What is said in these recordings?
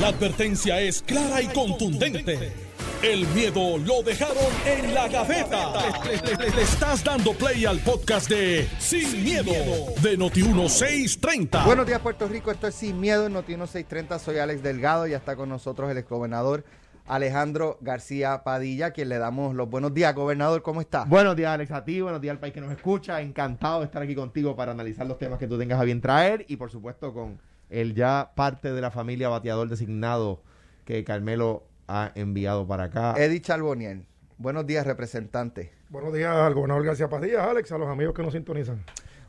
La advertencia es clara y contundente. El miedo lo dejaron en la gaveta. Le, le estás dando play al podcast de Sin, miedo, de Noti1630. Buenos días, Puerto Rico. Esto es Sin Miedo en Noti1630. Soy Alex Delgado. Ya está con nosotros el exgobernador Alejandro García Padilla, quien le damos los buenos días. Gobernador, ¿cómo está? Buenos días, Alex, a ti. Buenos días al país que nos escucha. Encantado de estar aquí contigo para analizar los temas que tú tengas a bien traer y, por supuesto, con el ya parte de la familia bateador designado que Carmelo ha enviado para acá. Eddie Charboniel. Buenos días, representante. Buenos días al gobernador García Padilla, Alex, a los amigos que nos sintonizan.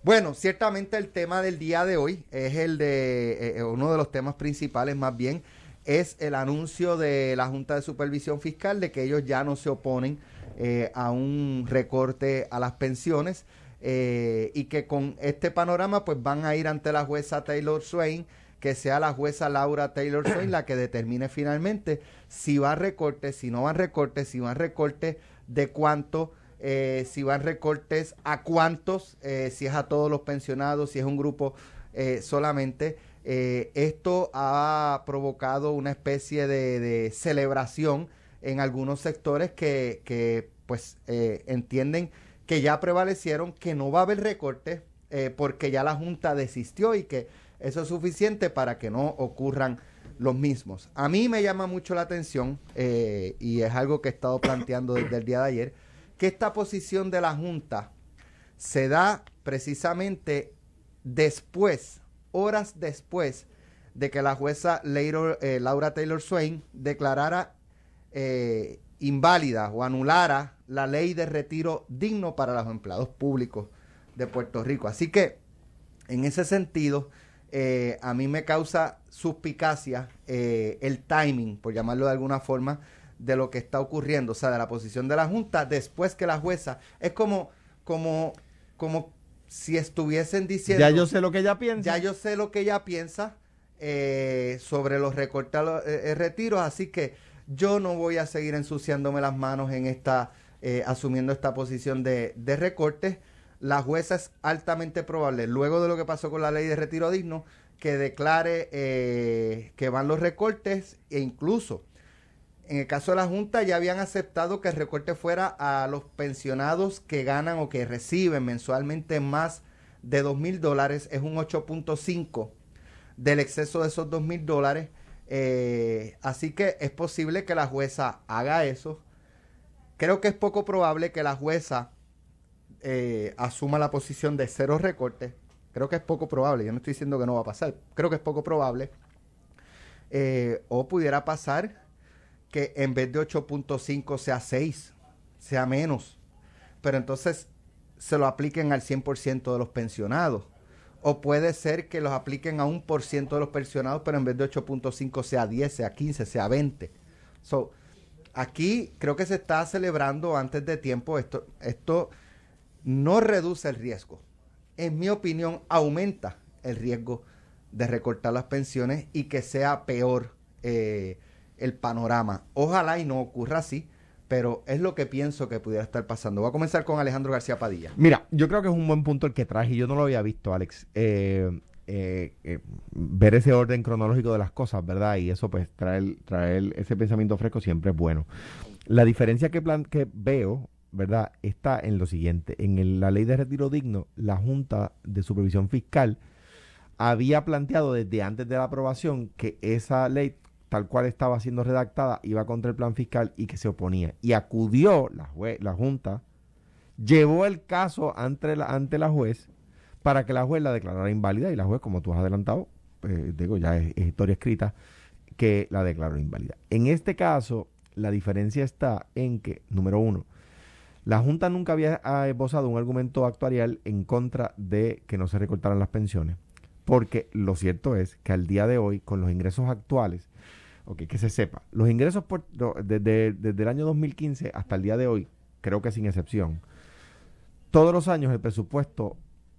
Bueno, ciertamente el tema del día de hoy es el de eh, eh, uno de los temas principales, más bien, es el anuncio de la Junta de Supervisión Fiscal de que ellos ya no se oponen eh, a un recorte a las pensiones y que con este panorama pues van a ir ante la jueza Taylor Swain que sea la jueza Laura Taylor Swain la que determine finalmente si va a recortes, si no van recortes, si van recortes, de cuánto, eh, si van recortes, a cuántos, eh, si es a todos los pensionados, si es un grupo eh, solamente. esto ha provocado una especie de, celebración en algunos sectores que, que pues entienden que ya prevalecieron, que no va a haber recortes porque ya la Junta desistió y que eso es suficiente para que no ocurran los mismos. A mí me llama mucho la atención, eh, y es algo que he estado planteando desde el día de ayer, que esta posición de la Junta se da precisamente después, horas después de que la jueza eh, Laura Taylor Swain declarara eh, inválida o anulara la ley de retiro digno para los empleados públicos de Puerto Rico. Así que, en ese sentido, eh, a mí me causa suspicacia eh, el timing, por llamarlo de alguna forma, de lo que está ocurriendo, o sea, de la posición de la Junta después que la jueza. Es como, como, como si estuviesen diciendo... Ya yo sé lo que ella piensa. Ya yo sé lo que ella piensa eh, sobre los recortados retiros, así que yo no voy a seguir ensuciándome las manos en esta, asumiendo esta posición de, de recortes la jueza es altamente probable, luego de lo que pasó con la ley de retiro digno, que declare eh, que van los recortes e incluso en el caso de la Junta ya habían aceptado que el recorte fuera a los pensionados que ganan o que reciben mensualmente más de dos mil dólares, es un 8.5 del exceso de esos dos mil dólares. Eh, así que es posible que la jueza haga eso. Creo que es poco probable que la jueza eh, asuma la posición de cero recortes, creo que es poco probable, yo no estoy diciendo que no va a pasar, creo que es poco probable, eh, o pudiera pasar que en vez de 8.5 sea 6, sea menos, pero entonces se lo apliquen al 100% de los pensionados. O puede ser que los apliquen a un por ciento de los pensionados, pero en vez de 8.5 sea 10, sea 15, sea 20. So, aquí creo que se está celebrando antes de tiempo esto. Esto no reduce el riesgo. En mi opinión, aumenta el riesgo de recortar las pensiones y que sea peor eh, el panorama. Ojalá y no ocurra así, pero es lo que pienso que pudiera estar pasando. Voy a comenzar con Alejandro García Padilla. Mira, yo creo que es un buen punto el que traje y yo no lo había visto, Alex. Eh, eh, ver ese orden cronológico de las cosas, ¿verdad? Y eso, pues, traer, traer ese pensamiento fresco siempre es bueno. La diferencia que, plan, que veo ¿verdad? Está en lo siguiente. En la ley de retiro digno, la Junta de Supervisión Fiscal había planteado desde antes de la aprobación que esa ley, tal cual estaba siendo redactada, iba contra el plan fiscal y que se oponía. Y acudió la, la Junta, llevó el caso ante la, ante la juez para que la juez la declarara inválida y la juez, como tú has adelantado, eh, digo, ya es historia escrita, que la declaró inválida. En este caso, la diferencia está en que, número uno, la Junta nunca había ah, esbozado un argumento actuarial en contra de que no se recortaran las pensiones, porque lo cierto es que al día de hoy, con los ingresos actuales, okay, que se sepa, los ingresos desde, el año 2015 hasta el día de hoy, creo que sin excepción, todos los años el presupuesto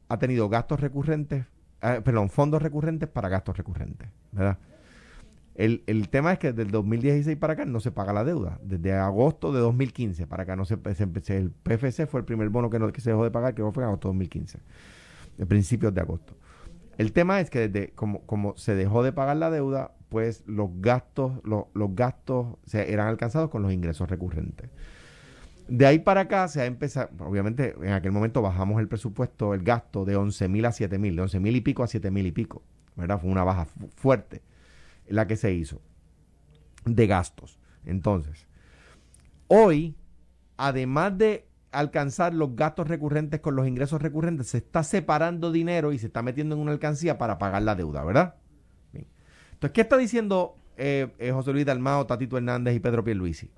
ha tenido gastos recurrentes, eh, perdón, fondos recurrentes para gastos recurrentes, ¿verdad? El, el, tema es que desde el 2016 para acá no se paga la deuda. Desde agosto de 2015 para acá no se, se el PFC fue el primer bono que, no, que se dejó de pagar, que fue en agosto de 2015, de principios de agosto. El tema es que desde como, como se dejó de pagar la deuda, pues los gastos, los, gastos se eran alcanzados con los ingresos recurrentes. De ahí para acá se ha empezado, obviamente en aquel momento bajamos el presupuesto, el gasto de 11 mil a 7 mil, de 11 mil y pico a 7 mil y pico, ¿verdad? Fue una baja fuerte la que se hizo de gastos. Entonces, hoy, además de alcanzar los gastos recurrentes con los ingresos recurrentes, se está separando dinero y se está metiendo en una alcancía para pagar la deuda, ¿verdad? Entonces, ¿qué está diciendo eh, eh, José Luis Dalmao, Tatito Hernández y Pedro Pierluisi?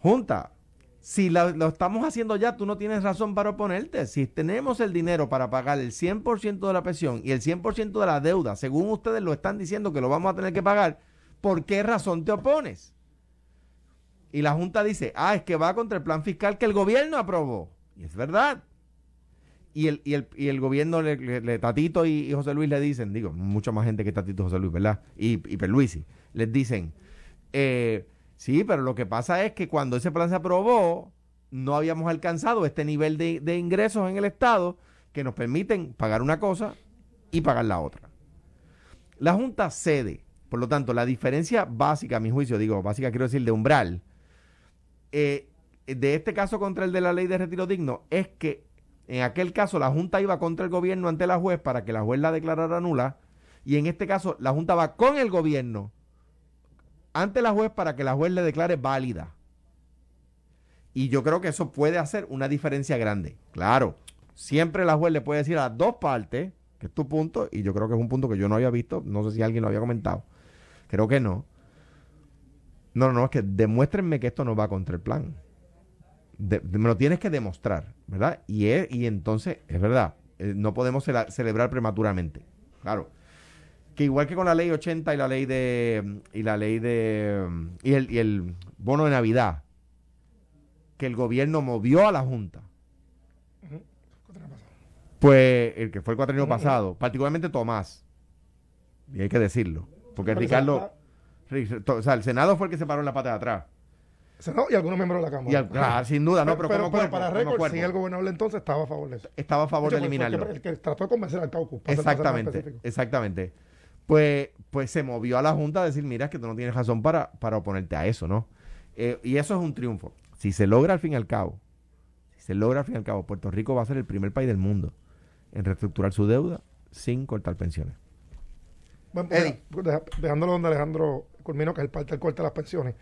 Junta, si lo estamos haciendo ya, tú no tienes razón para oponerte. Si tenemos el dinero para pagar el 100% de la pensión y el 100% de la deuda, según ustedes lo están diciendo que lo vamos a tener que pagar, ¿por qué razón te opones? Y la Junta dice, ah, es que va contra el plan fiscal que el gobierno aprobó. Y es verdad. Y el, y el, y el gobierno, le, Tatito y, José Luis le dicen, digo, mucha más gente que Tatito y José Luis, ¿verdad? Y, y Perluisi, les dicen, eh, Sí, pero lo que pasa es que cuando ese plan se aprobó, no habíamos alcanzado este nivel de, ingresos en el Estado que nos permiten pagar una cosa y pagar la otra. La Junta cede. Por lo tanto, la diferencia básica, a mi juicio, digo, básica quiero decir de umbral, eh, de este caso contra el de la ley de retiro digno, es que en aquel caso la Junta iba contra el gobierno ante la juez para que la juez la declarara nula, y en este caso la Junta va con el gobierno ante la juez para que la juez le declare válida. Y yo creo que eso puede hacer una diferencia grande. Claro, siempre la juez le puede decir a las dos partes, que es tu punto, y yo creo que es un punto que yo no había visto, no sé si alguien lo había comentado. Creo que no. No, no, es que demuéstrenme que esto no va contra el plan. Me lo tienes que demostrar, ¿verdad? Y, y entonces, es verdad, eh, no podemos celebrar prematuramente. Claro que igual que con la ley 80 y la ley de y la ley de y el, y el bono de Navidad que el gobierno movió a la Junta. Pues el que fue el cuatrienio pasado, particularmente Tomás, y hay que decirlo, porque Ricardo, o sea, el Senado fue el que se paró en la pata de atrás. Senado y algunos miembros de la Cámara. Ah, sin duda, no, pero, pero, pero para récord, sí, el gobernador entonces estaba a favor de eso. Estaba a favor de, eliminarlo. El que, trató de convencer al Caucus. Exactamente, exactamente pues, pues se movió a la Junta a decir, mira, que tú no tienes razón para, para oponerte a eso, ¿no? Eh, y eso es un triunfo. Si se logra al fin y al cabo, si se logra al fin y al cabo, Puerto Rico va a ser el primer país del mundo en reestructurar su deuda sin cortar pensiones. Bueno, pues, dejándolo donde Alejandro culminó, que es el parte del corte de las pensiones.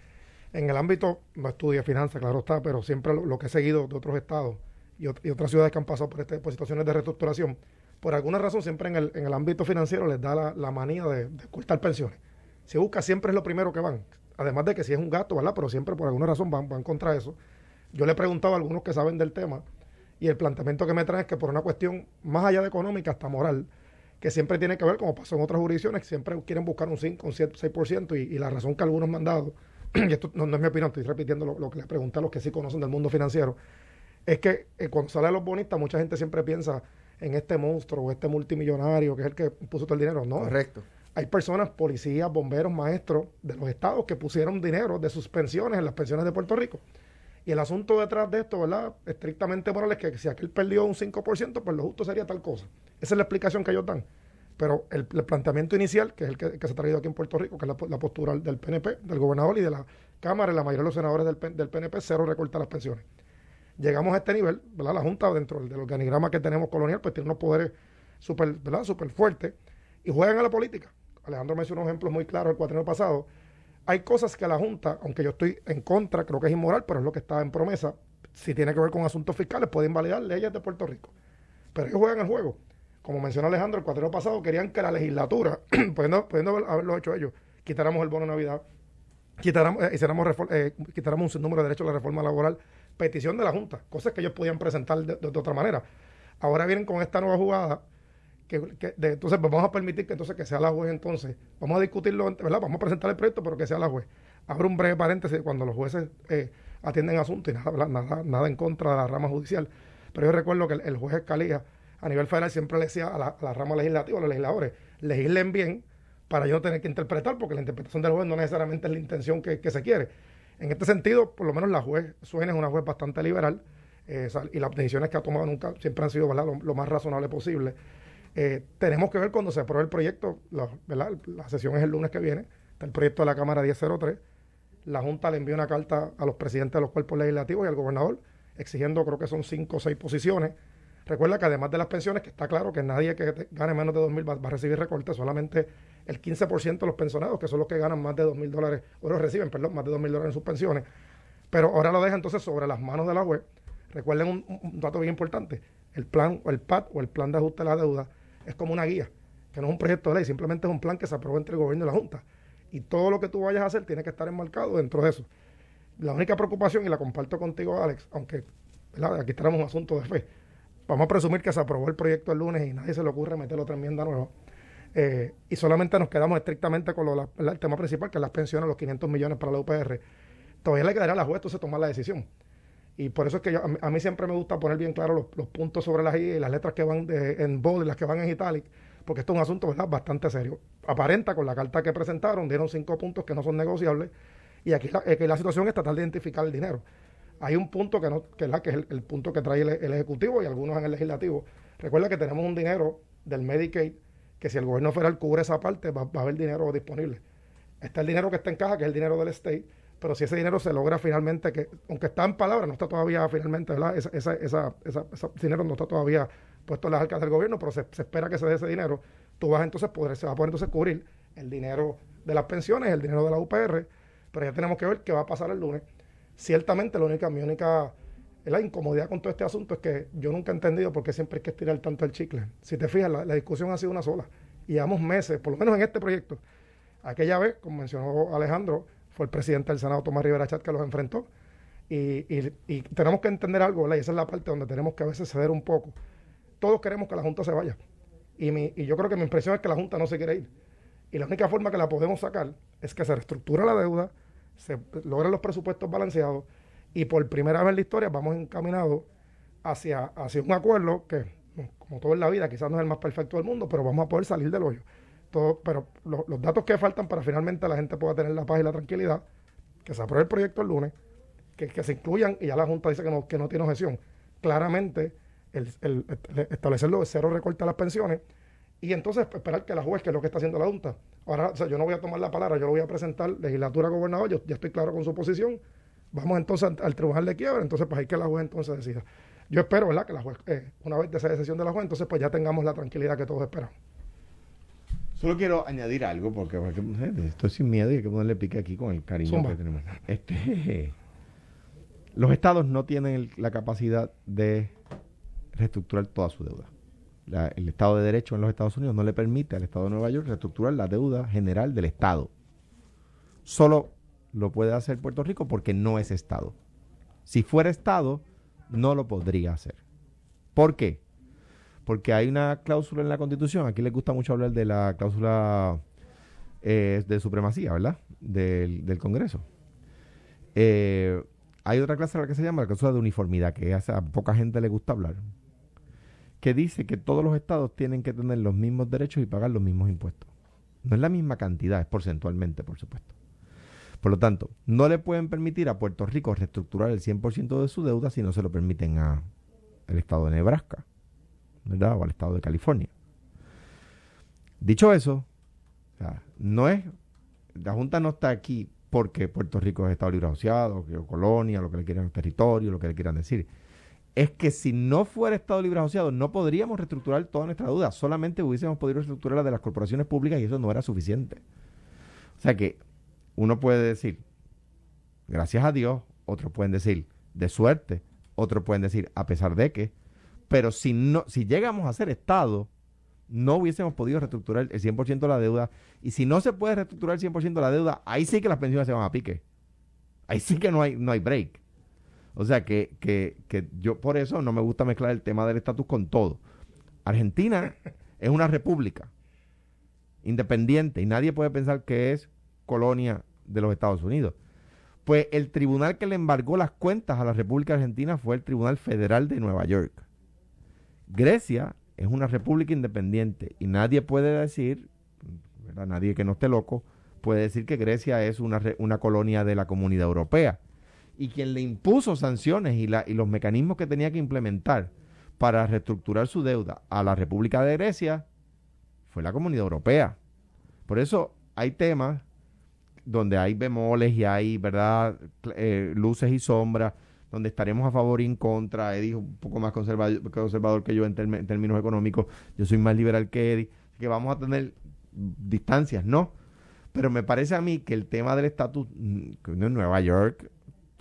En el ámbito, no estudia finanzas, claro está, pero siempre lo, que he seguido de otros estados y, otras ciudades que han pasado por, este, por situaciones de reestructuración, por alguna razón siempre en el, en el ámbito financiero les da la, manía de, de, cortar pensiones. Si busca siempre es lo primero que van. Además de que si es un gasto, ¿verdad? Pero siempre por alguna razón van, van contra eso. Yo le he preguntado a algunos que saben del tema y el planteamiento que me traen es que por una cuestión más allá de económica, hasta moral, que siempre tiene que ver, como pasó en otras jurisdicciones, siempre quieren buscar un 5, un 7, 6%, y, y la razón que algunos me han dado, y esto no, es mi opinión, estoy repitiendo lo, que les pregunté a los que sí conocen del mundo financiero, es que eh, cuando salen los bonistas, mucha gente siempre piensa en este monstruo o este multimillonario que es el que puso todo el dinero. No. Correcto. Hay personas, policías, bomberos, maestros de los estados que pusieron dinero de sus pensiones en las pensiones de Puerto Rico. Y el asunto detrás de esto, ¿verdad? Estrictamente moral es que si aquel perdió un 5%, pues lo justo sería tal cosa. Esa es la explicación que ellos dan. Pero el, planteamiento inicial, que es el que, se ha traído aquí en Puerto Rico, que es la, postura del PNP, del gobernador y de la Cámara y la mayoría de los senadores del, PNP, cero recortar las pensiones llegamos a este nivel, ¿verdad? La Junta, dentro del, organigrama que tenemos colonial, pues tiene unos poderes súper. Súper fuertes y juegan a la política. Alejandro mencionó ejemplos muy claros el cuatrienio pasado. Hay cosas que la Junta, aunque yo estoy en contra, creo que es inmoral, pero es lo que está en promesa, si tiene que ver con asuntos fiscales, puede invalidar leyes de Puerto Rico. Pero ellos juegan el juego. Como mencionó Alejandro, el cuatrienio pasado querían que la legislatura, pudiendo, haberlo hecho ellos, quitáramos el bono de Navidad, quitáramos, eh, eh, quitáramos un número de derechos de la reforma laboral petición de la Junta, cosas que ellos podían presentar de, otra manera. Ahora vienen con esta nueva jugada, que, entonces vamos a permitir que entonces que sea la juez entonces, vamos a discutirlo, ¿verdad? Vamos a presentar el proyecto, pero que sea la juez. Abro un breve paréntesis cuando los jueces eh, atienden asuntos y nada, nada, nada en contra de la rama judicial. Pero yo recuerdo que el, juez Escalía a nivel federal siempre le decía a la, rama legislativa, a los legisladores, legislen bien para yo no tener que interpretar, porque la interpretación del juez no necesariamente es la intención que, se quiere. En este sentido, por lo menos la juez Suena es una juez bastante liberal eh, y las decisiones que ha tomado nunca siempre han sido Lo, más razonable posible. Eh, tenemos que ver cuando se apruebe el proyecto, la, ¿verdad? la sesión es el lunes que viene, está el proyecto de la Cámara 1003, la Junta le envió una carta a los presidentes de los cuerpos legislativos y al gobernador exigiendo creo que son cinco o seis posiciones. Recuerda que además de las pensiones, que está claro que nadie que gane menos de 2.000 va, va a recibir recortes, solamente el 15% de los pensionados, que son los que ganan más de 2.000 dólares, o los reciben, perdón, más de 2.000 dólares en sus pensiones. Pero ahora lo deja entonces sobre las manos de la web. Recuerden un, dato bien importante, el plan o el PAT o el plan de ajuste de la deuda es como una guía, que no es un proyecto de ley, simplemente es un plan que se aprobó entre el gobierno y la Junta. Y todo lo que tú vayas a hacer tiene que estar enmarcado dentro de eso. La única preocupación, y la comparto contigo, Alex, aunque aquí tenemos un asunto de fe, vamos a presumir que se aprobó el proyecto el lunes y nadie se le ocurre meter otra enmienda nueva. Eh, y solamente nos quedamos estrictamente con lo, el tema principal, que es las pensiones, los 500 millones para la UPR. Todavía le quedará a la juez entonces tomar la decisión. Y por eso es que a, mí siempre me gusta poner bien claro los, puntos sobre las I las letras que van en bold y las que van en italic, porque esto es un asunto ¿verdad? bastante serio. Aparenta con la carta que presentaron, dieron cinco puntos que no son negociables, y aquí la, la situación es tratar de identificar el dinero. Hay un punto que, no, que, es, que es el, punto que trae el, Ejecutivo y algunos en el Legislativo. Recuerda que tenemos un dinero del Medicaid que si el gobierno federal cubre esa parte, va, a haber dinero disponible. Está el dinero que está en caja, que es el dinero del state, pero si ese dinero se logra finalmente, que aunque está en palabras, no está todavía finalmente, ¿verdad? Ese dinero no está todavía puesto en las arcas del gobierno, pero se, espera que se dé ese dinero. Tú vas entonces, poder, se va a poder entonces cubrir el dinero de las pensiones, el dinero de la UPR, pero ya tenemos que ver qué va a pasar el lunes ciertamente la única, mi única la incomodidad con todo este asunto es que yo nunca he entendido por qué siempre hay que estirar tanto el chicle. Si te fijas, la, discusión ha sido una sola. Y llevamos meses, por lo menos en este proyecto. Aquella vez, como mencionó Alejandro, fue el presidente del Senado, Tomás Rivera Chat, que los enfrentó. Y, tenemos que entender algo, ¿verdad? Y esa es la parte donde tenemos que a veces ceder un poco. Todos queremos que la Junta se vaya. Y, mi, y yo creo que mi impresión es que la Junta no se quiere ir. Y la única forma que la podemos sacar es que se reestructura la deuda, se logran los presupuestos balanceados y por primera vez en la historia vamos encaminados hacia, hacia un acuerdo que, como todo en la vida, quizás no es el más perfecto del mundo, pero vamos a poder salir del hoyo. Todo, pero los datos que faltan para finalmente la gente pueda tener la paz y la tranquilidad, que se apruebe el proyecto el lunes, que, que se incluyan, y ya la Junta dice que no, que no tiene objeción, claramente el, el, establecerlo de cero recorte a las pensiones y entonces pues, esperar que la juez, que es lo que está haciendo la Junta, ahora yo no voy a tomar la palabra, yo lo voy a presentar, legislatura, gobernador, yo ya estoy claro con su posición, vamos entonces al, tribunal de quiebra, entonces pues hay que la juez entonces decida. Yo espero, ¿verdad?, que la juez, eh, una vez de esa decisión de la juez, entonces pues ya tengamos la tranquilidad que todos esperamos. Solo quiero añadir algo, porque, estoy sin miedo y hay que ponerle pique aquí con el cariño que tenemos. Este, los estados no tienen la capacidad de reestructurar toda su deuda el Estado de Derecho en los Estados Unidos no le permite al Estado de Nueva York reestructurar la deuda general del Estado. Solo lo puede hacer Puerto Rico porque no es Estado. Si fuera Estado, no lo podría hacer. ¿Por qué? Porque hay una cláusula en la Constitución, aquí le gusta mucho hablar de la cláusula eh, de supremacía, ¿verdad? Del, Congreso. Eh, hay otra cláusula que se llama la cláusula de uniformidad, que a poca gente le gusta hablar, que dice que todos los estados tienen que tener los mismos derechos y pagar los mismos impuestos. No es la misma cantidad, es porcentualmente, por supuesto. Por lo tanto, no le pueden permitir a Puerto Rico reestructurar el 100% de su deuda si no se lo permiten al estado de Nebraska, ¿verdad? O al estado de California. Dicho eso, no es, la Junta no está aquí porque Puerto Rico es Estado libre asociado, o colonia, lo que le quieran territorio, lo que le quieran decir es que si no fuera Estado Libre Asociado, no podríamos reestructurar toda nuestra deuda, solamente hubiésemos podido reestructurar la de las corporaciones públicas y eso no era suficiente. O sea que uno puede decir, gracias a Dios, otros pueden decir, de suerte, otros pueden decir, a pesar de que, pero si, no, si llegamos a ser Estado, no hubiésemos podido reestructurar el 100% de la deuda. Y si no se puede reestructurar el 100% de la deuda, ahí sí que las pensiones se van a pique. Ahí sí que no hay, no hay break. O sea que, que, que yo por eso no me gusta mezclar el tema del estatus con todo. Argentina es una república independiente y nadie puede pensar que es colonia de los Estados Unidos. Pues el tribunal que le embargó las cuentas a la República Argentina fue el Tribunal Federal de Nueva York. Grecia es una república independiente y nadie puede decir, nadie que no esté loco, puede decir que Grecia es una, una colonia de la comunidad europea y quien le impuso sanciones y, la, y los mecanismos que tenía que implementar para reestructurar su deuda a la República de Grecia fue la Comunidad Europea. Por eso hay temas donde hay bemoles y hay, ¿verdad?, eh, luces y sombras, donde estaremos a favor y en contra. Eddie es un poco más conservador, conservador que yo en, términos económicos. Yo soy más liberal que Eddie. que vamos a tener distancias, ¿no? Pero me parece a mí que el tema del estatus mm, en Nueva York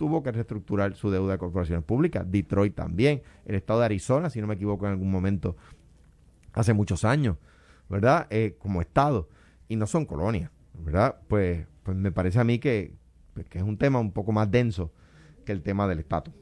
tuvo que reestructurar su deuda de corporaciones públicas. Detroit también. El estado de Arizona, si no me equivoco, en algún momento, hace muchos años, ¿verdad? Eh, como estado. Y no son colonias, ¿verdad? Pues, pues me parece a mí que, pues, que es un tema un poco más denso que el tema del estatus.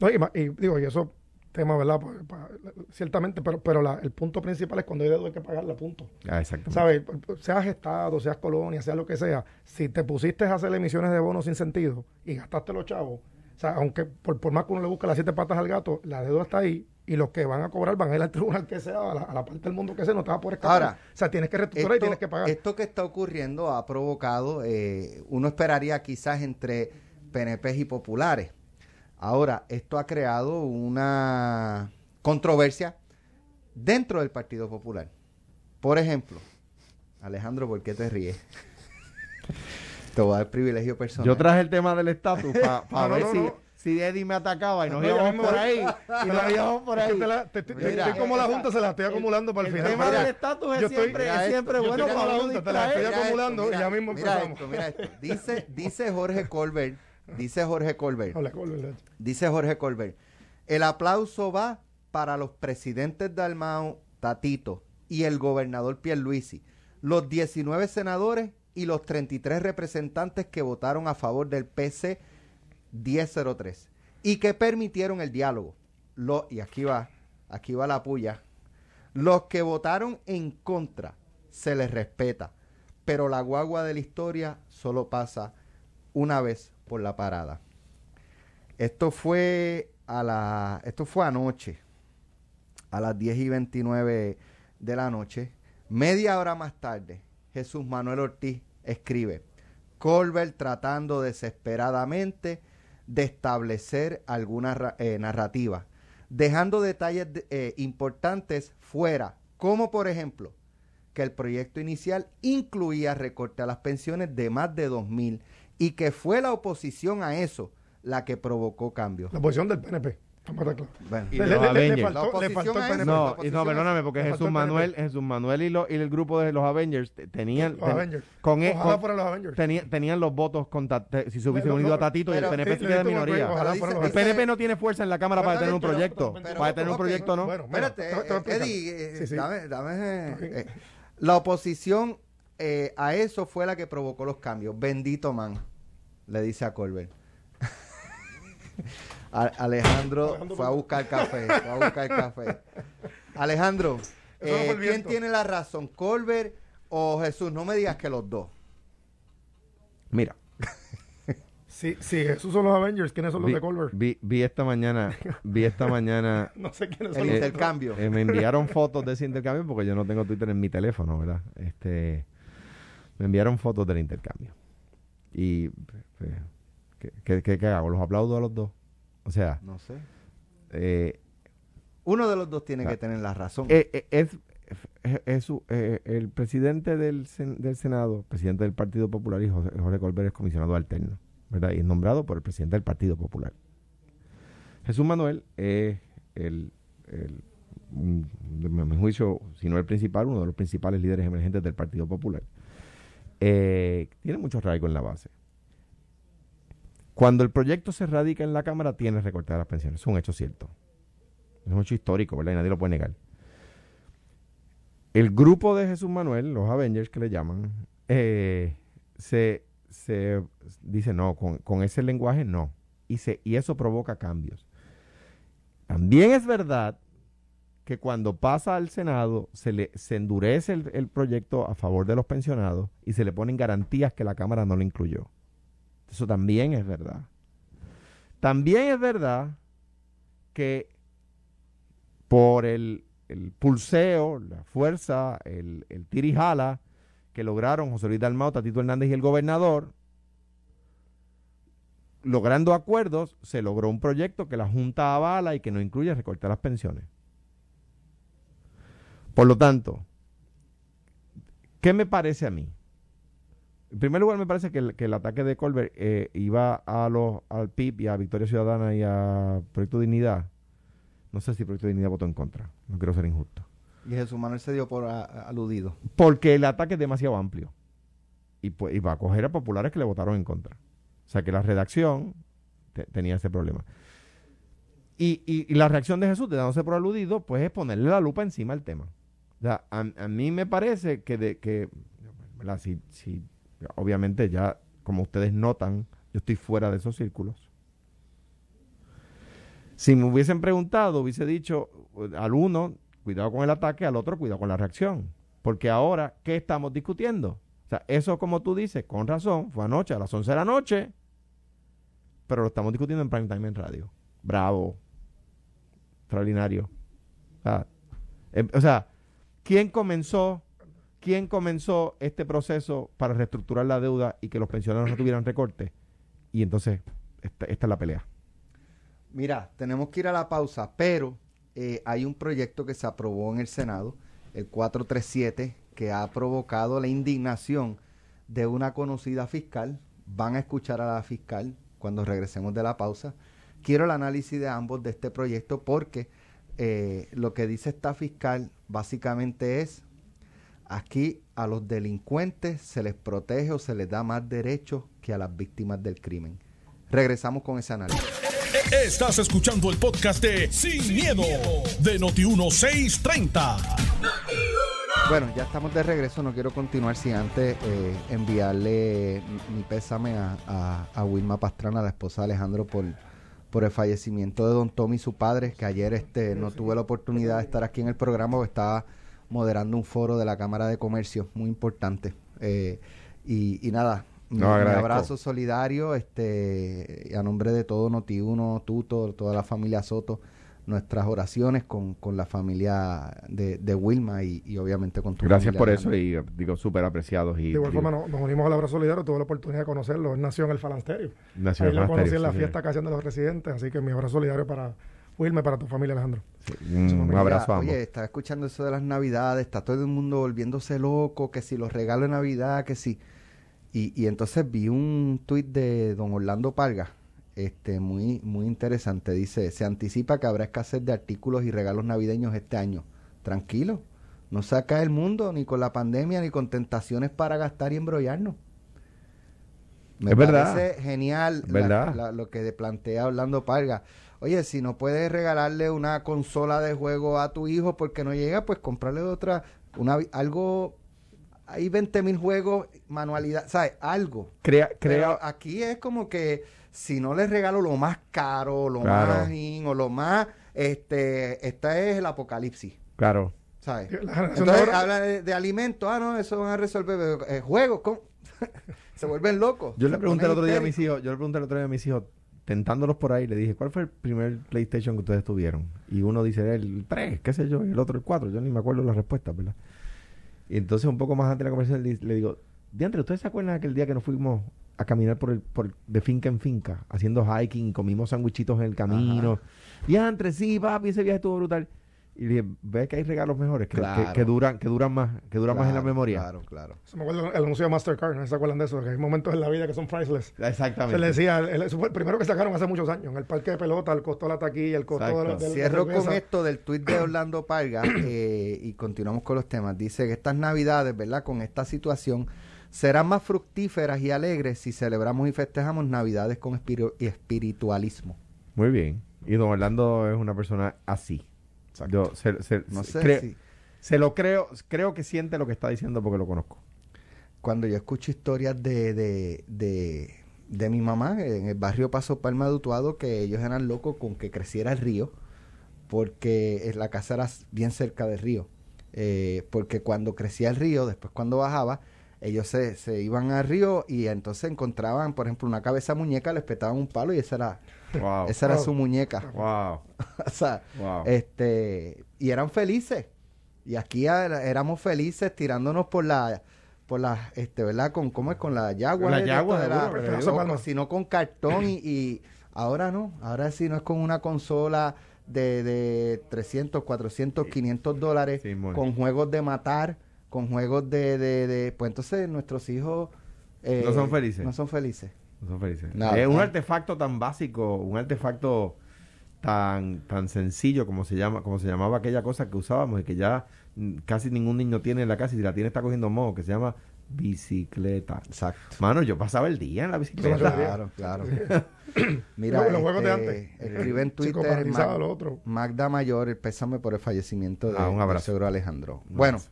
No, y, digo, y eso tema, ¿verdad? Pues, ciertamente, pero, pero el punto principal es cuando hay deuda hay que pagarla, punto. Ah, exactamente. ¿Sabes? Seas Estado, seas colonia, sea lo que sea, si te pusiste a hacer emisiones de bonos sin sentido y gastaste los chavos, o sea, aunque por, por más que uno le busque las siete patas al gato, la deuda está ahí y los que van a cobrar van a ir al tribunal que sea, a la, parte del mundo que sea, no te va a poder escapar. Ahora, o sea, tienes que reestructurar y tienes que pagar. Esto que está ocurriendo ha provocado, eh, uno esperaría quizás entre PNP y populares. Ahora, esto ha creado una controversia dentro del Partido Popular. Por ejemplo, Alejandro, ¿por qué te ríes? te voy a dar privilegio personal. Yo traje el tema del estatus para ver si, si Eddie me atacaba y nos íbamos por ahí. Y nos íbamos por ahí. estoy como la Junta, se la estoy acumulando para el, final. El tema del estatus es siempre, es siempre bueno para la Junta, te la estoy acumulando y ya mismo empezamos. mira esto. Dice, dice Jorge Colbert, dice Jorge Colbert, dice Jorge Colbert, el aplauso va para los presidentes Dalmao, Tatito y el gobernador Pierluisi, los 19 senadores y los 33 representantes que votaron a favor del PC 1003 y que permitieron el diálogo. Lo, y aquí va, aquí va la puya. Los que votaron en contra se les respeta, pero la guagua de la historia solo pasa una vez por la parada. Esto fue a la, esto fue anoche a las 10 y 29 de la noche. Media hora más tarde, Jesús Manuel Ortiz escribe, Colbert tratando desesperadamente de establecer alguna eh, narrativa, dejando detalles eh, importantes fuera, como por ejemplo que el proyecto inicial incluía recorte a las pensiones de más de 2.000 y que fue la oposición a eso la que provocó cambios. La oposición del PNP. Bueno, y le, los Avengers. no, y no, perdóname, porque Jesús Manuel, Jesús Manuel y, lo, y el grupo de los Avengers tenían. Los Avengers. Con, e- Ojalá con, los Avengers. tenían los votos con si se hubiese unido a Tatito y el PNP se queda de minoría. el PNP no tiene fuerza en la Cámara para tener un proyecto. Para tener un proyecto, ¿no? Bueno, espérate, Eddie, dame, dame. La oposición eh, a eso fue la que provocó los cambios. Bendito man, le dice a Colbert. Alejandro, fue a buscar café, fue a buscar café. Alejandro, eh, ¿quién tiene la razón, Colbert o Jesús? No me digas que los dos. Mira. Sí, sí, Jesús son los Avengers, ¿quiénes son los de Colbert? Vi, esta mañana, vi esta mañana. no sé quiénes son el intercambio. Eh, me enviaron fotos de ese intercambio porque yo no tengo Twitter en mi teléfono, ¿verdad? Este, me enviaron fotos del intercambio. Y, pues, ¿qué, qué, qué hago? ¿Los aplaudo a los dos? O sea, no sé. Eh, Uno de los dos tiene que tener la razón. Eh, eh, es, es, el presidente del, del Senado, presidente del Partido Popular, y José, Jorge Colbert es comisionado alterno, ¿verdad? Y es nombrado por el presidente del Partido Popular. Jesús Manuel es el, el mi juicio, si no el principal, uno de los principales líderes emergentes del Partido Popular. Tiene mucho arraigo en la base. Cuando el proyecto se radica en la Cámara, tiene recortar las pensiones. Es un hecho cierto. Es un hecho histórico, ¿verdad? Y nadie lo puede negar. El grupo de Jesús Manuel, los Avengers que le llaman, eh, se, dice no, con, ese lenguaje no. Y, se, y eso provoca cambios. También es verdad que cuando pasa al Senado se, le, se endurece el, el proyecto a favor de los pensionados y se le ponen garantías que la Cámara no lo incluyó. Eso también es verdad. También es verdad que por el, pulseo, la fuerza, el, el tirijala que lograron José Luis Dalmau, Tatito Hernández y el gobernador, logrando acuerdos, se logró un proyecto que la Junta avala y que no incluye recortar las pensiones. Por lo tanto, ¿qué me parece a mí? En primer lugar, me parece que el, que el ataque de Colbert eh, iba a los, al PIB y a Victoria Ciudadana y a Proyecto Dignidad. No sé si Proyecto Dignidad votó en contra. No quiero ser injusto. Y Jesús Manuel se dio por a- aludido. Porque el ataque es demasiado amplio. Y, pues, y va a coger a populares que le votaron en contra. O sea que la redacción te- tenía ese problema. Y, y- y la reacción de Jesús, de dándose por aludido, pues es ponerle la lupa encima al tema. A, a mí me parece que, de, que. Si, si- obviamente ya, como ustedes notan, yo estoy fuera de esos círculos. Si me hubiesen preguntado, hubiese dicho al uno, cuidado con el ataque, al otro, cuidado con la reacción. Porque ahora, ¿qué estamos discutiendo? O sea, eso como tú dices, con razón, fue anoche a las 11 de la noche, pero lo estamos discutiendo en prime time en radio. Bravo. Extraordinario. O sea, o sea, ¿quién comenzó, quién comenzó este proceso para reestructurar la deuda y que los pensioneros no tuvieran recorte? Y entonces, esta, esta es la pelea. Mira, tenemos que ir a la pausa, pero eh, hay un proyecto que se aprobó en el Senado, el 437, que ha provocado la indignación de una conocida fiscal. Van a escuchar a la fiscal cuando regresemos de la pausa. Quiero el análisis de ambos de este proyecto porque eh, lo que dice esta fiscal básicamente es, aquí a los delincuentes se les protege o se les da más derechos que a las víctimas del crimen. Regresamos con ese análisis. Estás escuchando el podcast de Sin, miedo, de Noti1630. Bueno, ya estamos de regreso. No quiero continuar sin antes eh, enviarle mi pésame a, a- a Wilma Pastrana, la esposa de Alejandro, por, por el fallecimiento de don Tommy, su padre, que ayer este, no tuve la oportunidad de estar aquí en el programa porque estaba moderando un foro de la Cámara de Comercio, muy importante. Eh, y, y nada, No, agradezco. abrazo solidario este, a nombre de todo Noti1, Tuto, toda la familia Soto nuestras oraciones con, con la familia de, de Wilma y, y obviamente con tu Gracias familia, por eso y digo, súper apreciados. Y, De igual forma no- nos unimos al abrazo solidario, tuve la oportunidad de conocerlo, él nació en el Falansterio. nació Ahí en lo conocí en la sí, fiesta que hacían de los residentes, así que mi abrazo solidario para Wilma y para tu familia, Alejandro. sí. Un abrazo a ambos. Oye, estaba escuchando eso de las navidades, está todo el mundo volviéndose loco, que si los regalos de Navidad, que si... Y, y entonces vi un tuit de don Orlando Parga, este, muy, muy interesante. Dice, se anticipa que habrá escasez de artículos y regalos navideños este año. Tranquilo, no se acaba el mundo ni con la pandemia ni con tentaciones para gastar y embrollarnos. Me Es verdad. parece genial la- Verdad. la- lo que plantea Orlando Parga. Oye, si no puedes regalarle una consola de juego a tu hijo porque no llega, pues comprarle otra, una, algo, hay 20 mil juegos, manualidad, ¿sabes? Algo. Crea, Pero crea, aquí es como que si no les regalo lo más caro, lo Claro. más in, o lo más, este, esta es el apocalipsis, claro. ¿sabes? Entonces ahora- habla de, de alimentos, ah, no, eso van a resolver, pero, eh, juegos, ¿cómo? se vuelven locos. Yo le pregunté el otro día a mis hijos, yo le pregunté el otro día a mis hijos, tentándolos por ahí, le dije, ¿cuál fue el primer PlayStation que ustedes tuvieron? Y uno dice el 3, qué sé yo, y el otro el 4, yo ni me acuerdo la respuesta, ¿verdad? Y entonces un poco más antes de la conversación le, le digo, Diantre, ¿ustedes se acuerdan aquel día que nos fuimos a caminar por el, por, de finca en finca, haciendo hiking, comimos sandwichitos en el camino? Diantre, sí, papi, ese viaje estuvo brutal. Y le dije, ve que hay regalos mejores, que, que- Claro. que duran, que duran más, que duran más en la Claro, memoria. Claro, claro. Se me acuerda el anuncio de Mastercard, ¿no se acuerdan de eso? Que hay momentos en la vida que son priceless. Exactamente. Se le decía, el- eso fue el primero que sacaron hace muchos años, en el parque de pelota, el costo de la taquilla, el costo de la, Exacto. de la Cierro cerveza. con esto del tuit de Orlando Parga eh, y continuamos con los temas. Dice que estas navidades, ¿verdad? Con esta situación, serán más fructíferas y alegres si celebramos y festejamos navidades con espiri- espiritualismo. Muy bien. Y don Orlando es una persona así. Yo se, se- No sé creo, si se lo creo, creo que siente lo que está diciendo porque lo conozco. cuando yo escucho historias de, de, de, de mi mamá en el barrio Paso Palma de Utuado, que ellos eran locos con que creciera el río, porque la casa era bien cerca del río. Eh, porque cuando crecía el río, después cuando bajaba, ellos se, se iban al río y entonces encontraban, por ejemplo, una cabeza muñeca, les petaban un palo y esa era, Wow. esa era Wow. su muñeca. wow. o sea, Wow. este, y eran felices. Y aquí éramos felices tirándonos por la, por la, este, ¿verdad? Con, ¿cómo es? Con la yagua. La yagua, la- seguro, pero o eso con- palma. sino con cartón y, y ahora no. Ahora sí no es con una consola de, de 300, 400, 500 dólares Sí, con juegos de matar, con juegos de... de, de- pues entonces nuestros hijos... eh, No son felices. No son felices. No son felices. Nada. es un artefacto tan básico, un artefacto tan tan sencillo como se llama, como se llamaba aquella cosa que usábamos y que ya casi ningún niño tiene en la casa y si la tiene está cogiendo moho, que se llama bicicleta. Exacto. Mano, yo pasaba el día en la bicicleta. Claro, claro. Mira, Los- los juegos de este, antes. escribe en Twitter Mag- lo otro. Magda Mayor, el pésame por el fallecimiento de Ah, un abrazo. seguro Alejandro. Un bueno, abrazo.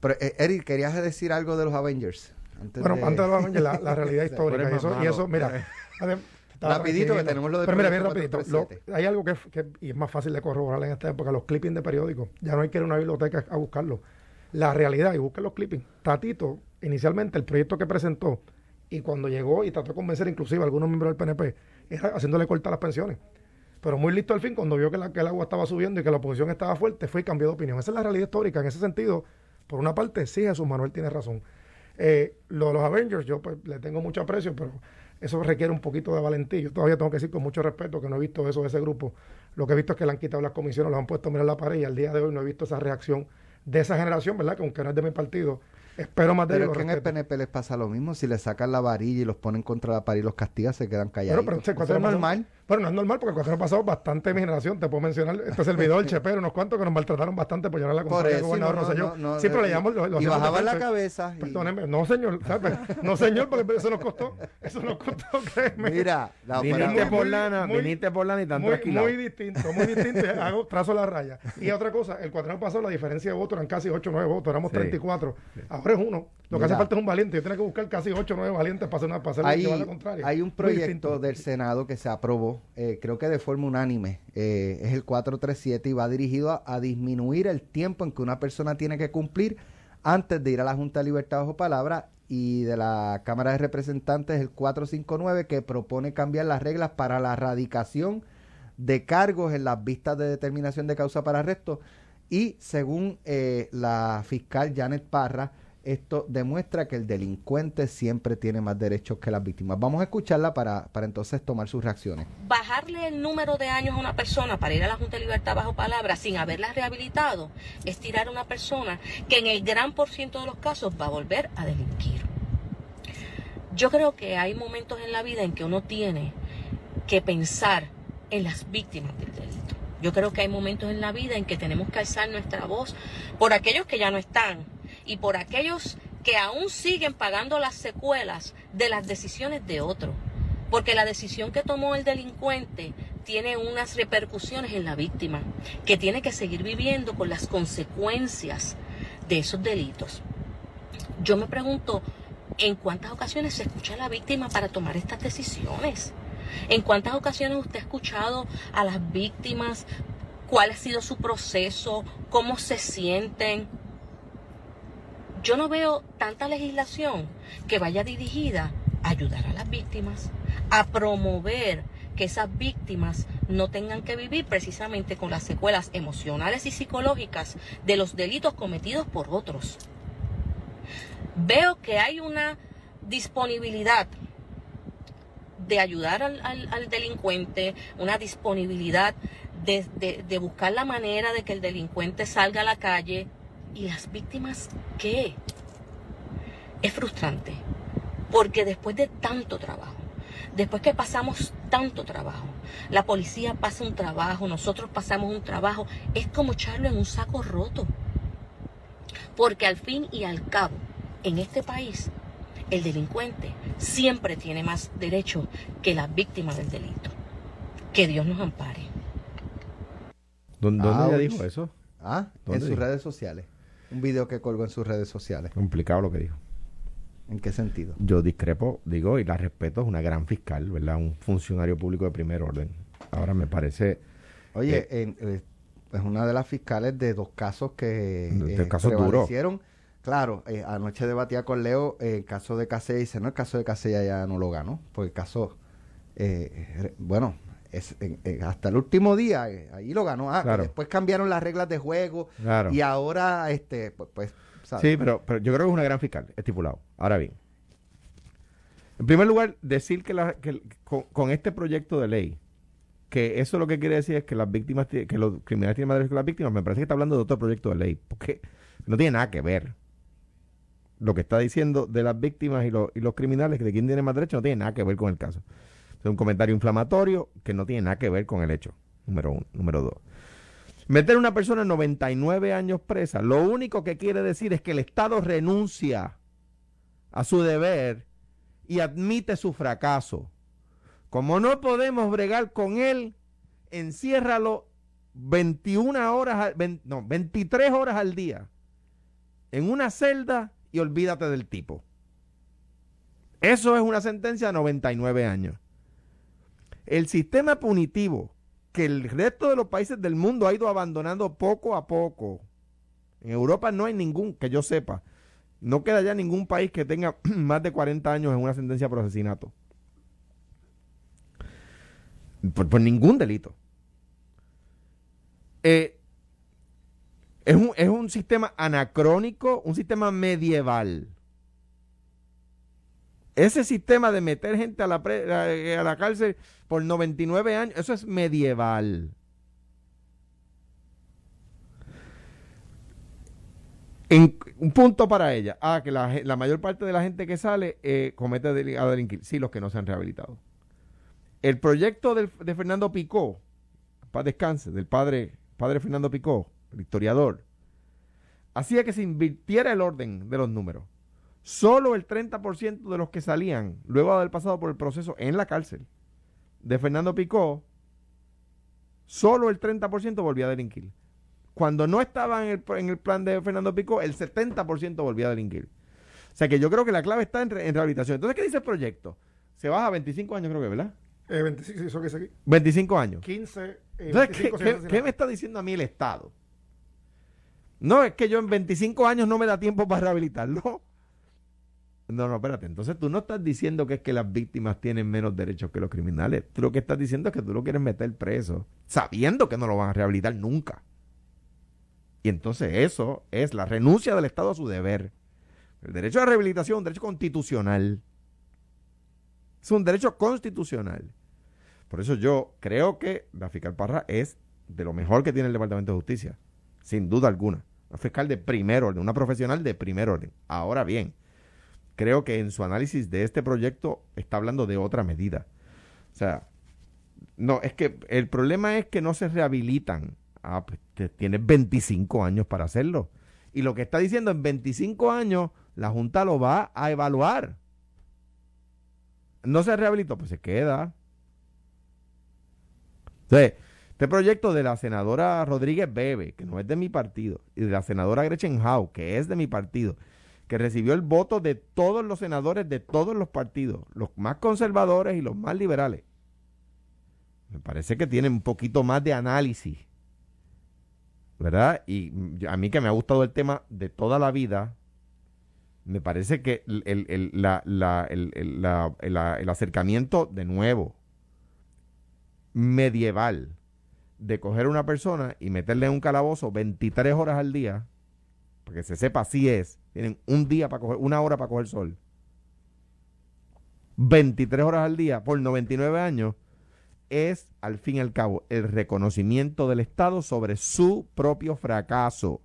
Pero, eh, Eric, ¿querías decir algo de los Avengers? Antes Bueno, de- antes de los Avengers, la, la realidad histórica. Y eso, y eso, mira. Rapidito, que tenemos lo de Pero mira, bien rapidito. lo- 437. hay algo que, que- y es más fácil de corroborar en esta época, los clippings de periódicos. Ya no hay que ir a una biblioteca a buscarlo. La realidad, y busquen los clippings. Tatito, inicialmente, el proyecto que presentó, y cuando llegó y trató de convencer inclusive a algunos miembros del PNP, era haciéndole cortar las pensiones. Pero muy listo al fin, cuando vio que, la- que el agua estaba subiendo y que la oposición estaba fuerte, fue y cambió de opinión. Esa es la realidad histórica. En ese sentido, por una parte, sí, Jesús Manuel tiene razón. Eh, lo de los Avengers, yo pues le tengo mucho aprecio, pero eso requiere un poquito de valentía. Yo todavía tengo que decir con mucho respeto que no he visto eso de ese grupo. Lo que he visto es que le han quitado las comisiones, lo han puesto a mirar la pared y al día de hoy no he visto esa reacción de esa generación, ¿verdad? Que aunque no es de mi partido, espero más de Pero que en el. PNP les pasa lo mismo. Si le sacan la varilla y los ponen contra la pared y los castigan, se quedan callados. Bueno, pero este Eso es. Bueno, no es normal porque el cuatro pasado bastante de mi generación. Te puedo mencionar este servidor, Chepero, unos cuantos que nos maltrataron bastante por llevar la eso, gobernador no, no, Rosselló. no, no, sí, pero le llamamos. Lo, lo y bajaban la cabeza. y- Perdóneme, no señor, ¿sabes? no señor, porque eso nos costó, eso nos costó, créeme. Mira, la Viniste por muy- lana, muy- viniste por lana y tan muy, muy distinto, muy distinto. Hago, trazo la raya. Y otra cosa, el cuatreno pasado la diferencia de votos eran casi 8 o 9 votos, éramos Sí. 34. Ahora es uno. Lo que hace falta es un valiente. Tengo que buscar casi 8 o 9 valientes para hacer una hacer hay, contraria. hay un proyecto del Senado que se aprobó, eh, creo que de forma unánime, eh, es el 437 y va dirigido a, a disminuir el tiempo en que una persona tiene que cumplir antes de ir a la Junta de Libertad bajo palabra y de la Cámara de Representantes el 459 que propone cambiar las reglas para la erradicación de cargos en las vistas de determinación de causa para arresto y según eh, la fiscal Janet Parra esto demuestra que el delincuente siempre tiene más derechos que las víctimas. Vamos a escucharla para, para entonces tomar sus reacciones. bajarle el número de años a una persona para ir a la Junta de Libertad bajo palabra sin haberla rehabilitado es tirar a una persona que en el gran por ciento de los casos va a volver a delinquir. Yo creo que hay momentos en la vida en que uno tiene que pensar en las víctimas del delito. Yo creo que hay momentos en la vida en que tenemos que alzar nuestra voz por aquellos que ya no están y por aquellos que aún siguen pagando las secuelas de las decisiones de otros. Porque la decisión que tomó el delincuente tiene unas repercusiones en la víctima, que tiene que seguir viviendo con las consecuencias de esos delitos. Yo me pregunto, ¿en cuántas ocasiones se escucha a la víctima para tomar estas decisiones? ¿En cuántas ocasiones usted ha escuchado a las víctimas? ¿Cuál ha sido su proceso? ¿Cómo se sienten? Yo no veo tanta legislación que vaya dirigida a ayudar a las víctimas, a promover que esas víctimas no tengan que vivir precisamente con las secuelas emocionales y psicológicas de los delitos cometidos por otros. Veo que hay una disponibilidad de ayudar al, delincuente, una disponibilidad de buscar la manera de que el delincuente salga a la calle. ¿Y las víctimas qué? Es frustrante, porque después de tanto trabajo, después que pasamos tanto trabajo, la policía pasa un trabajo, nosotros pasamos un trabajo, es como echarlo en un saco roto. Porque al fin y al cabo, en este país, el delincuente siempre tiene más derecho que la víctima del delito. Que Dios nos ampare. ¿Dónde, dónde ella dijo eso? Ah, en ¿Dónde sus dijo? redes sociales. Un video que colgó en sus redes sociales. Complicado lo que dijo. ¿En qué sentido? Yo discrepo, digo, y la respeto, es una gran fiscal, ¿verdad? Un funcionario público de primer orden. Ahora me parece... Oye, Eh, en- eh, es una de las fiscales de dos casos que De- eh, casos duros. Claro, eh, anoche debatía con Leo el caso de Casella y dice, no, el caso de Casella ya no lo ganó, porque el caso, eh, bueno, es, en- en- hasta el último día, eh, ahí lo ganó. Ah, Claro. después cambiaron las reglas de juego Claro. y ahora, este, pues, pues ¿sabes? Sí, pero, pero yo creo que es una gran fiscal, estipulado. Ahora bien, en primer lugar, decir que, la- que con, con este proyecto de ley que eso lo que quiere decir es que las víctimas, que los criminales tienen más derechos que las víctimas, me parece que está hablando de otro proyecto de ley, porque no tiene nada que ver. Lo que está diciendo de las víctimas y, los, y los criminales, que de quién tiene más derechos, no tiene nada que ver con el caso. Es un comentario inflamatorio que no tiene nada que ver con el hecho, número uno. Número dos. Meter a una persona 99 años presa, lo único que quiere decir es que el Estado renuncia a su deber y admite su fracaso. Como no podemos bregar con él, enciérralo 21 horas, no, 23 horas al día en una celda y olvídate del tipo. Eso es una sentencia de 99 años. El sistema punitivo que el resto de los países del mundo ha ido abandonando poco a poco. En Europa no hay ningún, que yo sepa, no queda ya ningún país que tenga más de 40 años en una sentencia por asesinato. Por, ningún delito. Eh, es, un, es un sistema anacrónico, un sistema medieval. Ese sistema de meter gente a la, a la cárcel por 99 años, eso es medieval. un punto para ella. Ah, que la, mayor parte de la gente que sale eh, comete a delinquir. Sí, los que no se han rehabilitado. El proyecto de Fernando Picó, para descanse, del padre, padre Fernando Picó, el historiador, hacía que se invirtiera el orden de los números. Solo el 30% de los que salían, luego de haber pasado por el proceso en la cárcel de Fernando Picó, solo el 30% volvía a delinquir. Cuando no estaba en el, plan de Fernando Pico, el 70% volvía a delinquir. O sea que yo creo que la clave está en, rehabilitación. Entonces, ¿qué dice el proyecto? Se baja a 25 años, creo que, ¿verdad? Eh, 25, eso que es aquí. 25 años. 15. Eh, Entonces, ¿qué, me está diciendo a mí el Estado? No, es que yo en 25 años no me da tiempo para rehabilitarlo. No, no, espérate. Entonces tú no estás diciendo que es que las víctimas tienen menos derechos que los criminales. Tú lo que estás diciendo es que tú lo quieres meter preso, sabiendo que no lo van a rehabilitar nunca. Y entonces eso es la renuncia del Estado a su deber. El derecho a rehabilitación es un derecho constitucional. Es un derecho constitucional. Por eso yo creo que la fiscal Parra es de lo mejor que tiene el Departamento de Justicia. Sin duda alguna. Una fiscal de primer orden, una profesional de primer orden. Ahora bien, creo que en su análisis de este proyecto está hablando de otra medida. O sea, no, es que el problema es que no se rehabilitan Ah, pues tienes 25 años para hacerlo. Y lo que está diciendo en 25 años, la Junta lo va a evaluar. No se rehabilitó, pues se queda. Entonces, este proyecto de la senadora Rodríguez Bebe, que no es de mi partido, y de la senadora Gretchen Howe, que es de mi partido, que recibió el voto de todos los senadores de todos los partidos, los más conservadores y los más liberales. Me parece que tiene un poquito más de análisis ¿verdad? Y a mí que me ha gustado el tema de toda la vida, me parece que el, acercamiento de nuevo medieval de coger a una persona y meterle en un calabozo 23 horas al día, para que se sepa si es, tienen un día para coger, una hora para coger sol, 23 horas al día por 99 años, es, al fin y al cabo, el reconocimiento del Estado sobre su propio fracaso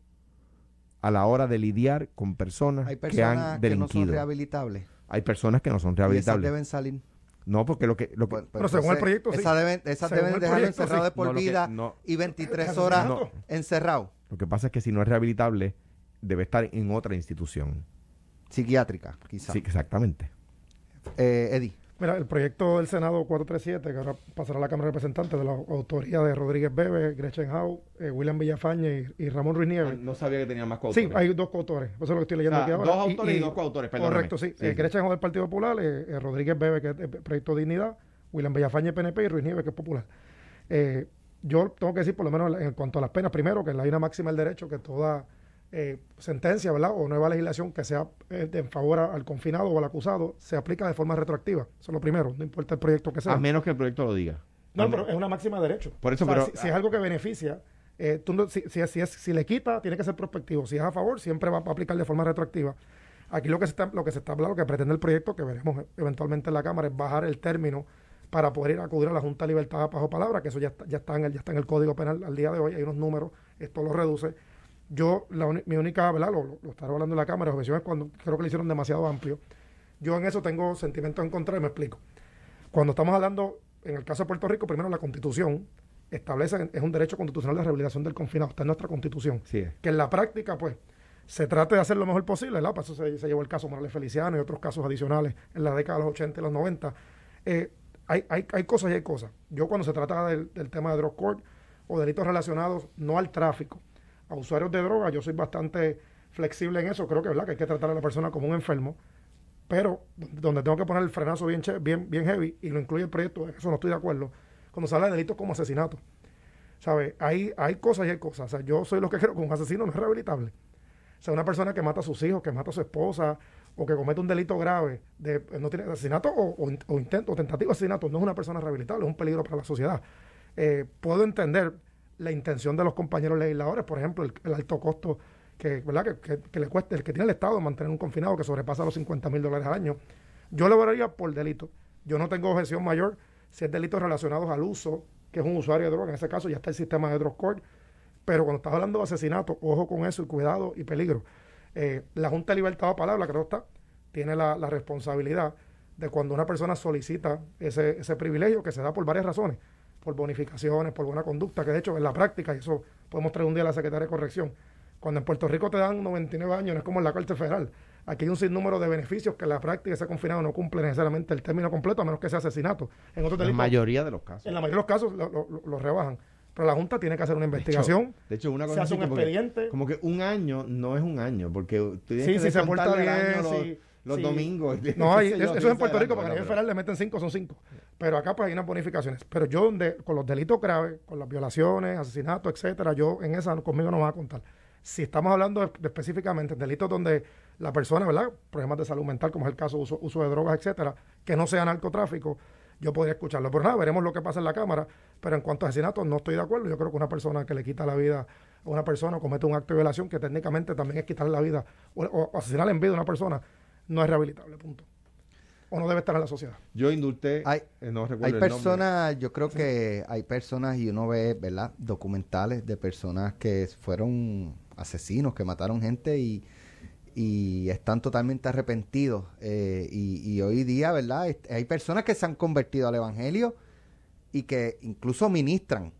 a la hora de lidiar con personas, que han delinquido. Que no son rehabilitables. Hay personas que no son rehabilitables. ¿Y deben salir. No, porque lo que... Lo que pero según el proyecto, Esas deben, esa deben dejarlo encerrado de por vida y 23 horas encerrado. Lo que pasa es que si no es rehabilitable, debe estar en otra institución. Psiquiátrica, quizás. Sí, exactamente. Eh, Eddie. Mira, el proyecto del Senado 437, que ahora pasará a la Cámara de Representantes, de la autoría de Rodríguez Bebe, Gretchen Howe, eh, William Villafañe y, Ramón Ruiz Nieves. no sabía que tenía más coautores. Sí, hay dos coautores. Eso es lo que estoy leyendo aquí ahora. Dos autores y, dos coautores, perdóname. Correcto, sí. Eh, Gretchen Howe del Partido Popular, eh, Rodríguez Bebe, que es el Proyecto Dignidad, William Villafañe, PNP y Ruiz Nieves, que es Popular. yo tengo que decir, por lo menos en cuanto a las penas, primero, que en la una máxima del derecho, que toda eh, sentencia, ¿verdad? O nueva legislación que sea eh, en favor al confinado o al acusado, se aplica de forma retroactiva. Eso es lo primero, no importa el proyecto que sea. A menos que el proyecto lo diga. No, pero es una máxima de derecho. Por eso, pero, si, es algo que beneficia, eh, tú si, si, si, le quita, tiene que ser prospectivo. Si es a favor, siempre va a aplicar de forma retroactiva. Aquí lo que se está, lo que se está hablando, lo que pretende el proyecto, que veremos eventualmente en la Cámara, es bajar el término para poder ir a acudir a la Junta de Libertad bajo palabra, que eso ya está, ya está en el, ya está en el Código Penal al día de hoy, hay unos números, esto lo reduce. Yo, la mi única, ¿verdad? Lo, lo, lo estaré hablando en la Cámara, objeción es cuando creo que lo hicieron demasiado amplio. Yo en eso tengo sentimientos en contra y me explico. Cuando estamos hablando, en el caso de Puerto Rico, primero la Constitución establece, es un derecho constitucional de rehabilitación del confinado, está en nuestra Constitución Sí es. que en la práctica, pues, se trate de hacer lo mejor posible, ¿verdad? Para eso se, se llevó el caso Morales Feliciano y otros casos adicionales en la década de los 80 y los 90. Eh, hay, hay, hay cosas y hay cosas. Yo cuando se trata del, del tema de drug court o delitos relacionados no al tráfico, a usuarios de droga, yo soy bastante flexible en eso. Creo que, ¿verdad? que hay que tratar a la persona como un enfermo, pero donde tengo que poner el frenazo bien, bien, bien heavy y lo incluye el proyecto, eso no estoy de acuerdo, cuando se habla de delitos como asesinato. ¿Sabes? Hay, hay cosas y hay cosas. O sea, yo soy lo que creo que un asesino no es rehabilitable. O sea, una persona que mata a sus hijos, que mata a su esposa, o que comete un delito grave, de, no tiene asesinato o, o, in- o intento o tentativo de asesinato, no es una persona rehabilitable, es un peligro para la sociedad. Eh, puedo entender la intención de los compañeros legisladores, por ejemplo, el, alto costo que, ¿verdad? Que, le cuesta, el que tiene el Estado mantener un confinado que sobrepasa los 50 mil dólares al año. Yo lo valoraría por delito. Yo no tengo objeción mayor si es delitos relacionados al uso, que es un usuario de droga, en ese caso ya está el sistema de drug court, pero cuando estás hablando de asesinato, ojo con eso y cuidado y peligro. Eh, la Junta de Libertad de Palabra, creo que está, tiene la, la responsabilidad de cuando una persona solicita ese, ese privilegio que se da por varias razones, por bonificaciones, por buena conducta, que de hecho en la práctica, y eso podemos traer un día a la Secretaria de Corrección, cuando en Puerto Rico te dan 99 años, no es como en la Corte Federal. Aquí hay un sinnúmero de beneficios que en la práctica ese confinado no cumple necesariamente el término completo, a menos que sea asesinato. En otros La delitos, mayoría de los casos. en la mayoría de los casos lo, lo- lo rebajan. Pero la Junta tiene que hacer una investigación. De hecho, una Se cosa hace así un como que- expediente. como que un año no es un año, porque tú tienes Sí, que si se porta bien, año los, sí, los sí. domingos. No, hay, eso, es en Puerto Rico, porque a nivel federal le meten 5, son 5. Pero acá pues hay unas bonificaciones. Pero yo donde, con los delitos graves, con las violaciones, asesinatos, etcétera, yo en esa conmigo no me va a contar. Si estamos hablando de- de específicamente de delitos donde la persona, ¿verdad? Problemas de salud mental, como es el caso de uso, uso de drogas, etcétera, que no sea narcotráfico, yo podría escucharlo. Pero nada, veremos lo que pasa en la Cámara. Pero en cuanto a asesinatos, no estoy de acuerdo. Yo creo que una persona que le quita la vida a una persona o comete un acto de violación, que técnicamente también es quitarle la vida o, o asesinar en vida a una persona, no es rehabilitable, punto. O no debe estar en la sociedad. Yo indulté, Hay- eh, no recuerdo Hay personas, yo creo que hay personas y uno ve, ¿verdad? Documentales de personas que fueron asesinos, que mataron gente y, y están totalmente arrepentidos. Eh, y, y hoy día, ¿verdad? Hay personas que se han convertido al Evangelio y que incluso ministran.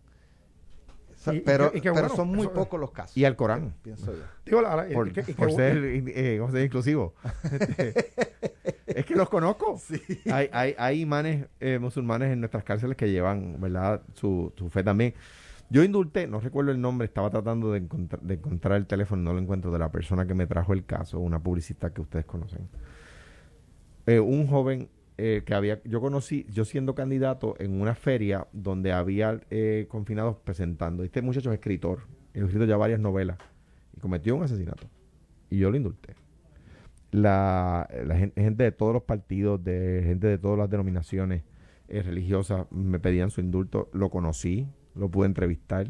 O sea, Y- y pero que- y que pero bueno, son muy eso- pocos los casos. Y al Corán. Pienso yo. Digo, la- la- Por, que- ser, eh, inclusivo. Este, es que los conozco. Hay, hay, hay imanes eh, musulmanes en nuestras cárceles que llevan, ¿verdad? Su, su fe también. Yo indulté, no recuerdo el nombre, estaba tratando de, encontrar de encontrar el teléfono, no lo encuentro, de la persona que me trajo el caso, una publicista que ustedes conocen. Eh, un joven eh, que había, yo conocí, yo siendo candidato en una feria donde había eh, confinados presentando. Este muchacho es escritor, ha escrito ya varias novelas y cometió un asesinato. Y yo lo indulté. La, la gen- gente de todos los partidos, de gente de todas las denominaciones eh, religiosas me pedían su indulto. Lo conocí, lo pude entrevistar,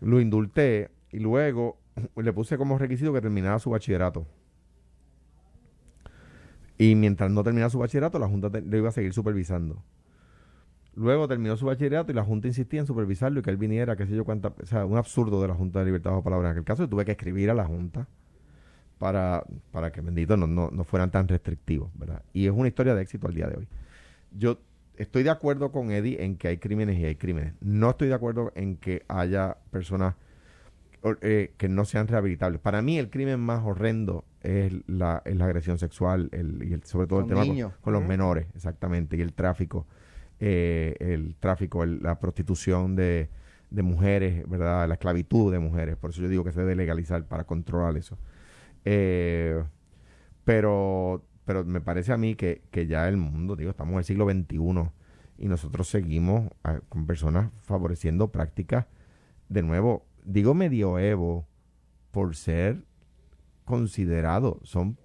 lo indulté y luego le puse como requisito que terminara su bachillerato. Y mientras no terminara su bachillerato, la Junta lo iba a seguir supervisando. Luego terminó su bachillerato y la Junta insistía en supervisarlo y que él viniera, qué sé yo cuánta, o sea, un absurdo de la Junta de Libertad bajo palabra. En aquel caso yo tuve que escribir a la Junta para, para que, bendito, no, no, no fueran tan restrictivos, ¿verdad? Y es una historia de éxito al día de hoy. Yo estoy de acuerdo con Eddie en que hay crímenes y hay crímenes. No estoy de acuerdo en que haya personas eh, que no sean rehabilitables. Para mí el crimen más horrendo es la, es la agresión sexual el, y el, sobre todo el tema con, los menores, exactamente, y el tráfico, eh, el tráfico, el- la prostitución de, de mujeres, ¿verdad? La esclavitud de mujeres. Por eso yo digo que se debe legalizar para controlar eso. Eh, pero, pero me parece a mí que, que ya el mundo, digo, estamos en el siglo XXI y nosotros seguimos ah, con personas favoreciendo prácticas, de nuevo, digo medioevo por ser considerado, son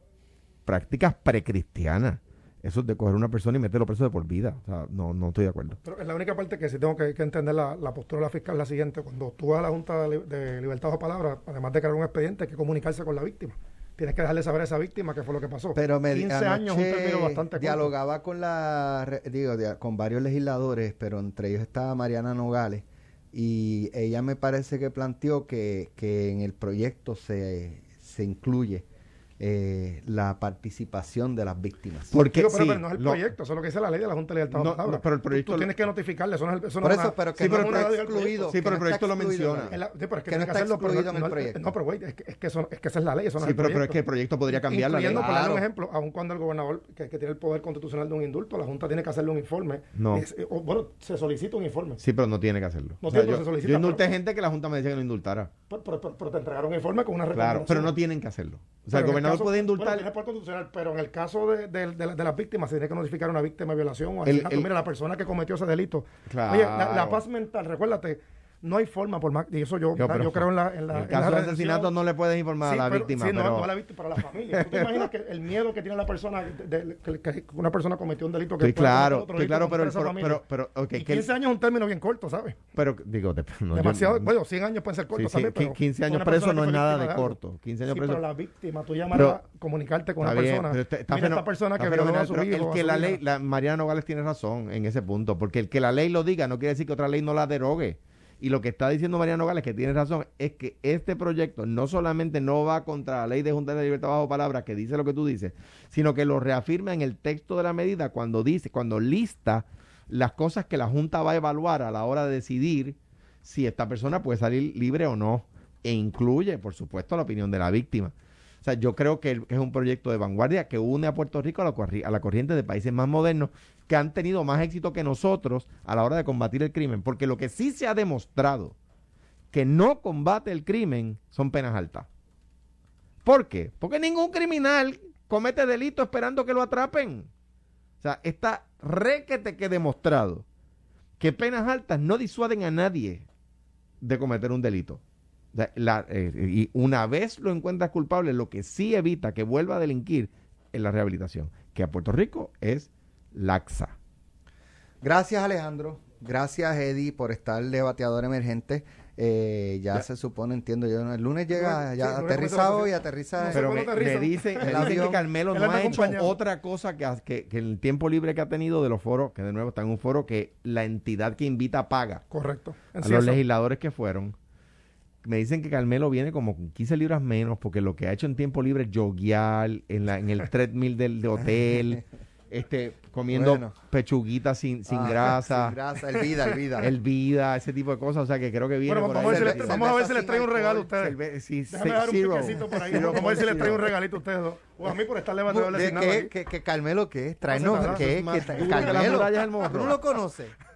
prácticas precristianas. Eso es de coger una persona y meterlo preso de por vida. O sea, no, no estoy de acuerdo. Pero es la única parte que sí tengo que, que entender la, la postura de la fiscal la siguiente. Cuando tú vas a la Junta de, Li- de Libertad de Palabra, además de crear un expediente, hay que comunicarse con la víctima. tienes que dejarle saber a esa víctima qué fue lo que pasó. Pero me 15 años es un término bastante corto. dialogaba con la re- digo con varios legisladores, pero entre ellos estaba Mariana Nogales y ella me parece que planteó que, que en el proyecto se, se incluye eh, la participación de las víctimas. Porque pero, sí, pero no es el lo- proyecto, eso es lo que dice la ley de la Junta de Libertad de No, no, pero el proyecto- Tú, tienes que notificarle, eso no es, eso no Por es eso, una- pero que Sí, no, pero proyecto- excluido. sí, pero el proyecto lo menciona. la- sí, pero es que Que que hacerlo, excluido en el proyecto. No, pero güey, es que, es que eso, es que esa es la ley, eso no Sí, es el pero, pero es proyecto. que el proyecto podría cambiar la ley. Por darle un Claro. ejemplo, aun cuando el gobernador, que, que tiene el poder constitucional de un indulto, la Junta tiene que hacerle un informe. No. Es- eh, o, bueno, se solicita un informe. Sí, pero no tiene que hacerlo. No tiene, se solicita, yo indulté gente que la Junta me decía que no indultara. Pero, pero- pero- pero te entregaron un informe con una Claro, pero no tienen que hacerlo. O sea, Pero el gobernador caso- puede Bueno, indultar. tiene poder constitucional, pero en el caso de, de- de la- de las víctimas, se tiene que notificar a una víctima de violación o El- el- Mira, la persona que cometió ese delito. Claro. Oye, la, la paz mental, recuérdate, no hay forma, por más, y eso yo, Yo, pero- yo creo en la. En, la, en en caso la de asesinato no le puedes informar Sí, a la pero- víctima. sí, no, pero... no a la víctima, para la familia. ¿Tú te imaginas que el miedo que tiene la persona, de- de- que, que una persona cometió un delito que cometer claro, otro delito claro, pero, el familia? pero, pero, ok, Y que el- 15 años es un término bien corto, ¿sabes? pero, digo, de- no, yo- Demasiado, bueno, 100 años pueden ser sí, cortos sí, también, pero 15 una años preso no es nada de corto. 15 años Sí, preso. pero la víctima, tú Pero- a comunicarte con una persona. pero está Mira, esta persona que violó a fenomenal, su pero hijo. el que la ley, Mariana Nogales tiene razón en ese punto, porque el que la ley lo diga no quiere decir que otra ley no la derogue. Y lo que está diciendo Mariana Nogales, que tiene razón, es que este proyecto no solamente no va contra la ley de Junta de Libertad bajo palabra, que dice lo que tú dices, sino que lo reafirma en el texto de la medida cuando dice, cuando lista las cosas que la Junta va a evaluar a la hora de decidir si esta persona puede salir libre o no. E incluye, por supuesto, la opinión de la víctima. O sea, yo creo que es un proyecto de vanguardia que une a Puerto Rico a la corriente de países más modernos que han tenido más éxito que nosotros a la hora de combatir el crimen. Porque lo que sí se ha demostrado que no combate el crimen son penas altas. ¿Por qué? Porque ningún criminal comete delito esperando que lo atrapen. O sea, está requete que demostrado que penas altas no disuaden a nadie de cometer un delito. Eh, y una vez lo encuentras culpable, lo que sí evita que vuelva a delinquir es la rehabilitación, que a Puerto Rico es laxa. Gracias Alejandro, gracias Eddie por estar de bateador emergente. Eh, ya, Ya. se supone, entiendo yo, el lunes llega Sí, ya lunes aterrizado y aterriza. No sé Pero me, me dicen, me dicen que. Carmelo no ha hecho otra cosa que, que, que el tiempo libre que ha tenido de los foros, que de nuevo está en un foro que la entidad que invita paga Correcto. En a sí, los eso- legisladores que fueron. Me dicen que Carmelo viene como con 15 libras menos porque lo que ha hecho en tiempo libre es joguear en, la, en el treadmill del de hotel, este, comiendo Bueno. pechuguitas sin, sin Ah, grasa, Sin grasa, el vida, el vida. el vida, ese tipo de cosas. O sea que creo que viene Bueno, por vamos a, ver si les, vamos a ver si les traigo un regalo a ustedes. Sí, Déjame se- dar un zero. piquecito por ahí. Zero Vamos a ver si les traigo un regalito a ustedes dos. O a mí por ¿De designado qué? ¿Qué.